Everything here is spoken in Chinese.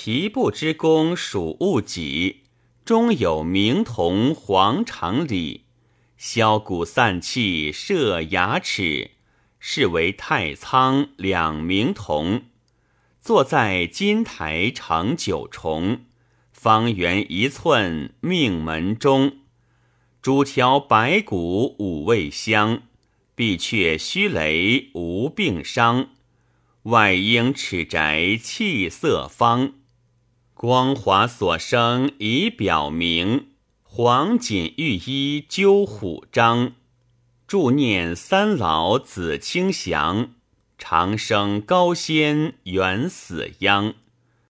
皮部之功属物己，中有明铜黄长里，消骨散气，设牙齿，是为太仓两明铜。坐在金台成九重，方圆一寸，命门中。诸条白骨五味香，闭却虚雷无病伤。外应尺宅气色方，光华所生已表明。黄锦玉衣纠虎章，祝念三老子清祥，长生高仙远死殃。